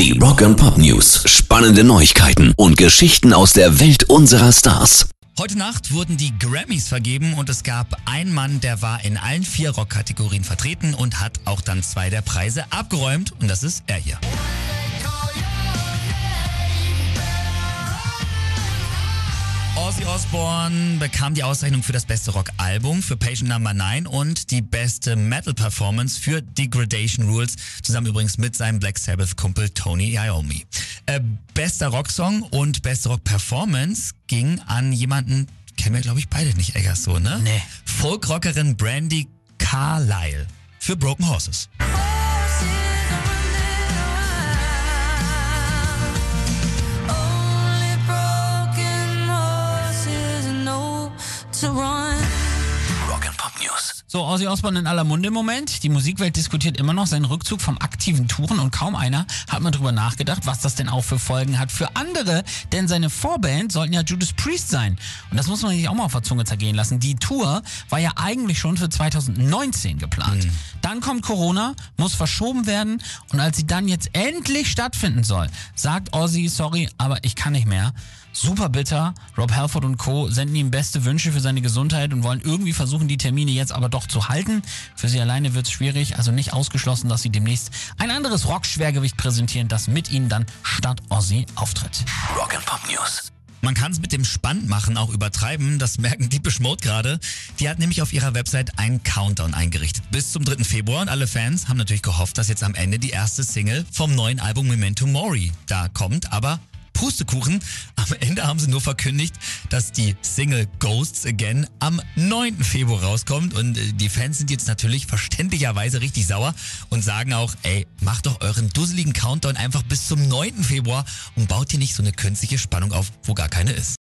Die Rock and Pop News. Spannende Neuigkeiten und Geschichten aus der Welt unserer Stars. Heute Nacht wurden die Grammys vergeben und es gab einen Mann, der war in allen vier Rockkategorien vertreten und hat auch dann zwei der Preise abgeräumt und das ist er hier. Ozzy Osbourne bekam die Auszeichnung für das beste Rockalbum für Patient Number 9 und die beste Metal Performance für Degradation Rules, zusammen übrigens mit seinem Black Sabbath Kumpel Tony Iommi. Äh, bester Rocksong und beste Rock-Performance ging an jemanden, kennen wir glaube ich beide nicht, Eggers so, ne? Nee. Folkrockerin Brandy Carlyle für Broken Horses. Only surround So, Ozzy Osbourne in aller Munde im Moment. Die Musikwelt diskutiert immer noch seinen Rückzug vom aktiven Touren und kaum einer hat mal drüber nachgedacht, was das denn auch für Folgen hat für andere. Denn seine Vorband sollten ja Judas Priest sein. Und das muss man sich auch mal auf der Zunge zergehen lassen. Die Tour war ja eigentlich schon für 2019 geplant. Dann kommt Corona, muss verschoben werden und als sie dann jetzt endlich stattfinden soll, sagt Ozzy, sorry, aber ich kann nicht mehr. Super bitter. Rob Halford und Co. senden ihm beste Wünsche für seine Gesundheit und wollen irgendwie versuchen, die Termine jetzt aber doch zu halten. Für sie alleine wird es schwierig, also nicht ausgeschlossen, dass sie demnächst ein anderes Rock-Schwergewicht präsentieren, das mit ihnen dann statt Ozzy auftritt. Rock and Pop News. Man kann es mit dem Spannmachen auch übertreiben, das merken die Mode gerade. Die hat nämlich auf ihrer Website einen Countdown eingerichtet. Bis zum 3. Februar und alle Fans haben natürlich gehofft, dass jetzt am Ende die erste Single vom neuen Album Memento Mori da kommt, aber Pustekuchen. Am Ende haben sie nur verkündigt, dass die Single Ghosts Again am 9. Februar rauskommt. Und äh, die Fans sind jetzt natürlich verständlicherweise richtig sauer und sagen auch, ey, macht doch euren dusseligen Countdown einfach bis zum 9. Februar und baut hier nicht so eine künstliche Spannung auf, wo gar keine ist.